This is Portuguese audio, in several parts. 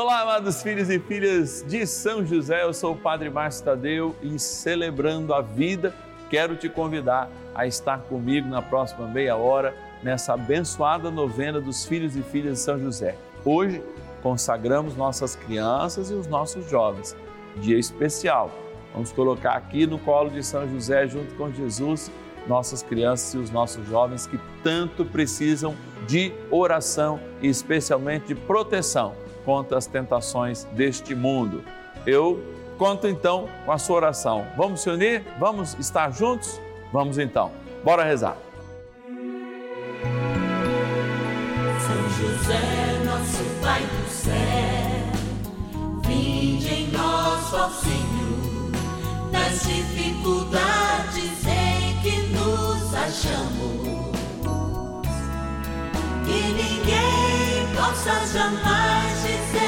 Olá, amados filhos e filhas de São José, eu sou o Padre Márcio Tadeu e celebrando a vida, quero te convidar a estar comigo na próxima meia hora nessa abençoada novena dos filhos e filhas de São José. Hoje consagramos nossas crianças e os nossos jovens. Dia especial. Vamos colocar aqui no colo de São José, junto com Jesus, nossas crianças e os nossos jovens que tanto precisam de oração e especialmente de proteção contra as tentações deste mundo. Eu conto então com a sua oração. Vamos se unir? Vamos estar juntos? Vamos então. Bora rezar. São José, nosso Pai do céu, vinde em nós, ó Senhor, nas dificuldades em que nos achamos. Que ninguém possa jamais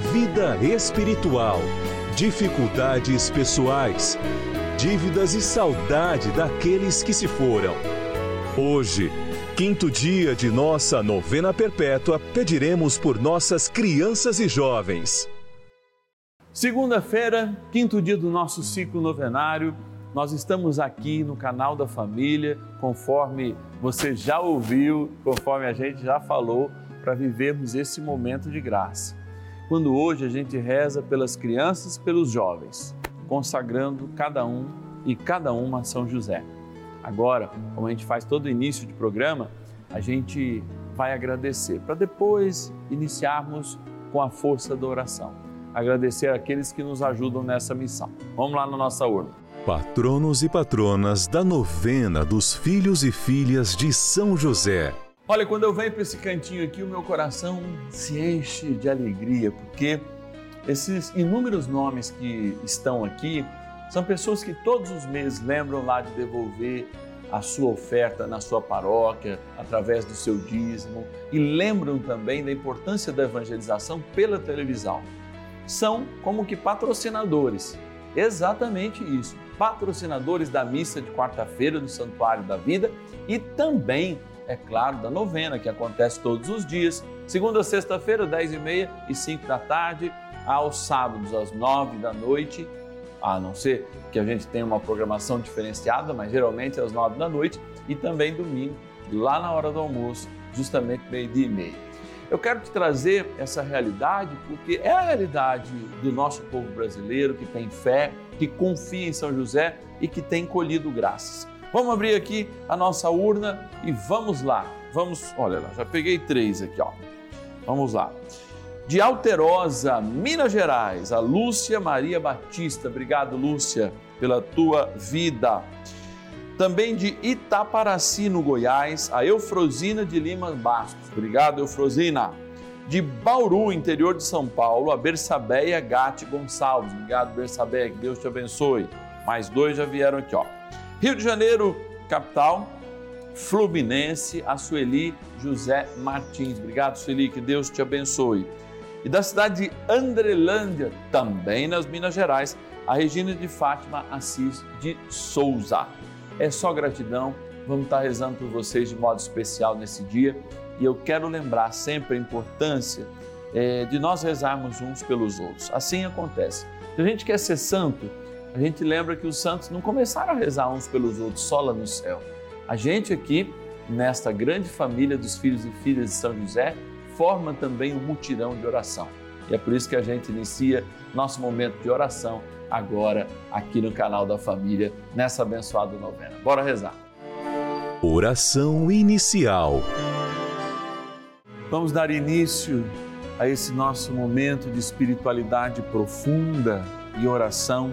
vida espiritual, dificuldades pessoais, dívidas e saudade daqueles que se foram. Hoje, quinto dia de nossa novena perpétua, pediremos por nossas crianças e jovens. Segunda-feira, quinto dia do nosso ciclo novenário, nós estamos aqui no canal da família, conforme você já ouviu, conforme a gente já falou, para vivermos esse momento de graça quando hoje a gente reza pelas crianças, pelos jovens, consagrando cada um e cada uma a São José. Agora, como a gente faz todo início de programa, a gente vai agradecer para depois iniciarmos com a força da oração. Agradecer aqueles que nos ajudam nessa missão. Vamos lá na nossa urna. Patronos e patronas da novena dos filhos e filhas de São José. Olha, quando eu venho para esse cantinho aqui, o meu coração se enche de alegria, porque esses inúmeros nomes que estão aqui são pessoas que todos os meses lembram lá de devolver a sua oferta na sua paróquia, através do seu dízimo, e lembram também da importância da evangelização pela televisão. São como que patrocinadores, exatamente isso, patrocinadores da missa de quarta-feira do Santuário da Vida e também é claro, da novena, que acontece todos os dias, segunda sexta-feira, 10 e meia e 5 da tarde, aos sábados, às 9 da noite, a não ser que a gente tenha uma programação diferenciada, mas geralmente às 9 da noite, e também domingo, lá na hora do almoço, justamente meio-dia e meia. Eu quero te trazer essa realidade porque é a realidade do nosso povo brasileiro que tem fé, que confia em São José e que tem colhido graças. Vamos abrir aqui a nossa urna e vamos lá. Vamos, olha lá, já peguei três aqui, ó. Vamos lá. De Alterosa, Minas Gerais, a Lúcia Maria Batista. Obrigado, Lúcia, pela tua vida. Também de Itaparaci, no Goiás, a Eufrosina de Lima Bastos. Obrigado, Eufrosina. De Bauru, interior de São Paulo, a Bersabeia Gatti Gonçalves. Obrigado, Bersabeia, que Deus te abençoe. Mais dois já vieram aqui, ó. Rio de Janeiro, capital, Fluminense, a Sueli José Martins. Obrigado, Sueli, que Deus te abençoe. E da cidade de Andrelândia, também nas Minas Gerais, a Regina de Fátima Assis de Souza. É só gratidão, vamos estar rezando por vocês de modo especial nesse dia e eu quero lembrar sempre a importância é, de nós rezarmos uns pelos outros. Assim acontece. Se a gente quer ser santo, a gente lembra que os santos não começaram a rezar uns pelos outros só lá no céu. A gente aqui, nesta grande família dos filhos e filhas de São José, forma também um mutirão de oração. E é por isso que a gente inicia nosso momento de oração agora aqui no canal da família, nessa abençoada novena. Bora rezar. Oração inicial. Vamos dar início a esse nosso momento de espiritualidade profunda e oração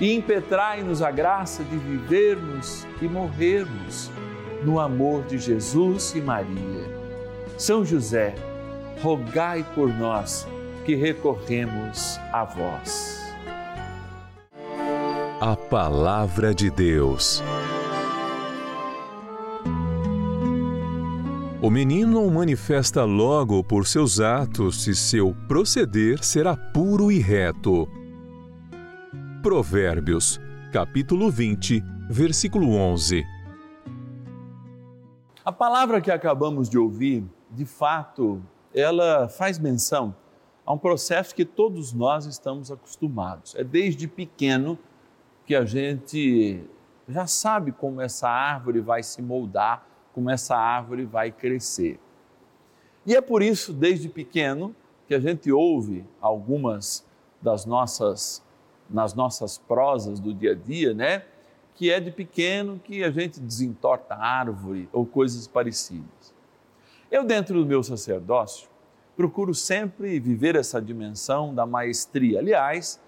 e impetrai-nos a graça de vivermos e morrermos no amor de Jesus e Maria. São José, rogai por nós que recorremos a vós. A Palavra de Deus. O menino manifesta logo por seus atos se seu proceder será puro e reto. Provérbios, capítulo 20, versículo 11. A palavra que acabamos de ouvir, de fato, ela faz menção a um processo que todos nós estamos acostumados. É desde pequeno que a gente já sabe como essa árvore vai se moldar, como essa árvore vai crescer. E é por isso, desde pequeno, que a gente ouve algumas das nossas nas nossas prosas do dia a dia, né? Que é de pequeno que a gente desentorta árvore ou coisas parecidas. Eu, dentro do meu sacerdócio, procuro sempre viver essa dimensão da maestria. Aliás,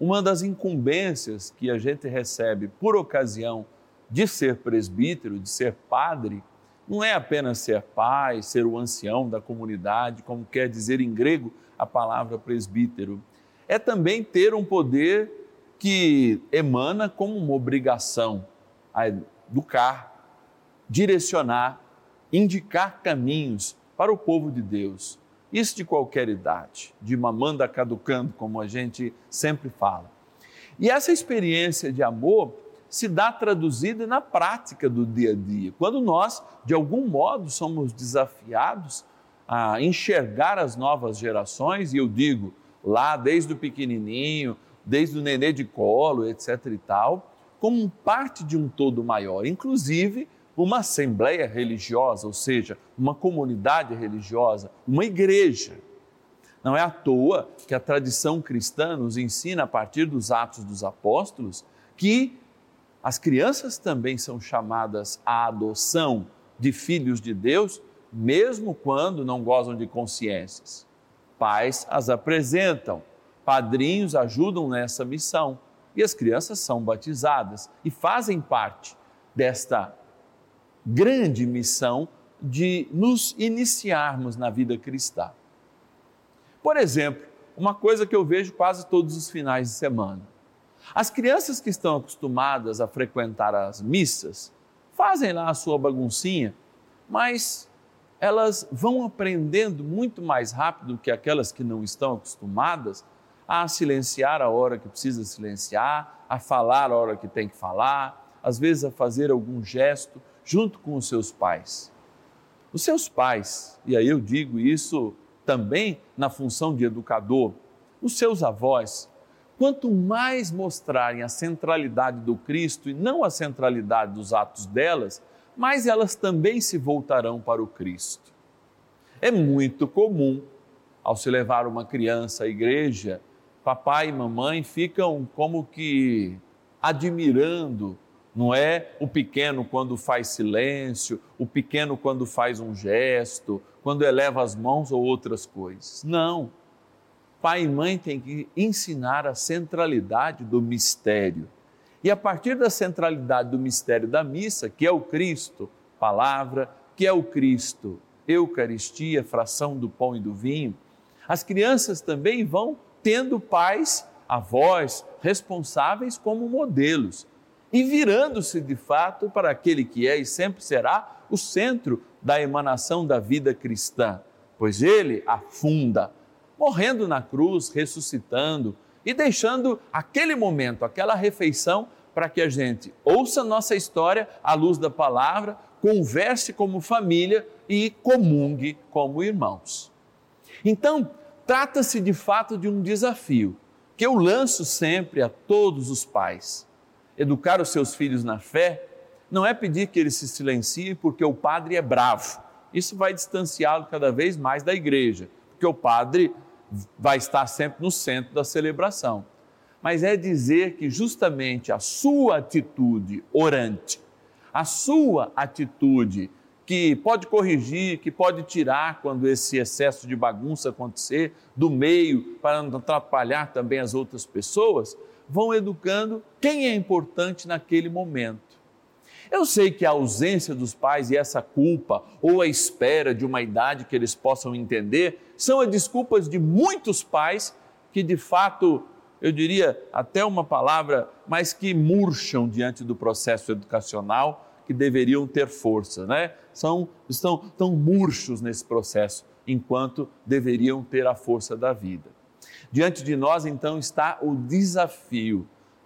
uma das incumbências que a gente recebe por ocasião de ser presbítero, de ser padre, não é apenas ser pai, ser o ancião da comunidade, como quer dizer em grego a palavra presbítero. É também ter um poder que emana como uma obrigação a educar, direcionar, indicar caminhos para o povo de Deus. Isso de qualquer idade, de mamanda caducando, como a gente sempre fala. E essa experiência de amor se dá traduzida na prática do dia a dia, quando nós, de algum modo, somos desafiados a enxergar as novas gerações, e eu digo lá desde o pequenininho, desde o nenê de colo, etc e tal, como parte de um todo maior, inclusive uma assembleia religiosa, ou seja, uma comunidade religiosa, uma igreja. Não é à toa que a tradição cristã nos ensina, a partir dos Atos dos Apóstolos, que as crianças também são chamadas à adoção de filhos de Deus, mesmo quando não gozam de consciências. Pais as apresentam, padrinhos ajudam nessa missão e as crianças são batizadas e fazem parte desta grande missão de nos iniciarmos na vida cristã. Por exemplo, uma coisa que eu vejo quase todos os finais de semana. As crianças que estão acostumadas a frequentar as missas fazem lá a sua baguncinha, mas elas vão aprendendo muito mais rápido que aquelas que não estão acostumadas a silenciar a hora que precisa silenciar, a falar a hora que tem que falar, às vezes a fazer algum gesto junto com os seus pais. Os seus pais, e aí eu digo isso também na função de educador, os seus avós, quanto mais mostrarem a centralidade do Cristo e não a centralidade dos atos delas, mais elas também se voltarão para o Cristo. É muito comum, ao se levar uma criança à igreja, papai e mamãe ficam como que admirando, não é? O pequeno quando faz silêncio, o pequeno quando faz um gesto, quando eleva as mãos ou outras coisas. Não pai e mãe têm que ensinar a centralidade do mistério. E a partir da centralidade do mistério da missa, que é o Cristo, palavra, que é o Cristo, Eucaristia, fração do pão e do vinho, as crianças também vão tendo pais, avós, responsáveis como modelos e virando-se de fato para aquele que é e sempre será o centro da emanação da vida cristã, pois ele afunda morrendo na cruz, ressuscitando e deixando aquele momento, aquela refeição para que a gente ouça nossa história à luz da palavra, converse como família e comungue como irmãos. Então, trata-se de fato de um desafio que eu lanço sempre a todos os pais. Educar os seus filhos na fé não é pedir que eles se silenciem porque o padre é bravo. Isso vai distanciá-lo cada vez mais da igreja, porque o padre vai estar sempre no centro da celebração. Mas é dizer que justamente a sua atitude orante, a sua atitude que pode corrigir, que pode tirar quando esse excesso de bagunça acontecer do meio para não atrapalhar também as outras pessoas, vão educando quem é importante naquele momento. Eu sei que a ausência dos pais e essa culpa ou a espera de uma idade que eles possam entender são as desculpas de muitos pais que de fato, eu diria até uma palavra, mas que murcham diante do processo educacional que deveriam ter força, né? São estão tão murchos nesse processo enquanto deveriam ter a força da vida. Diante de nós então está o desafio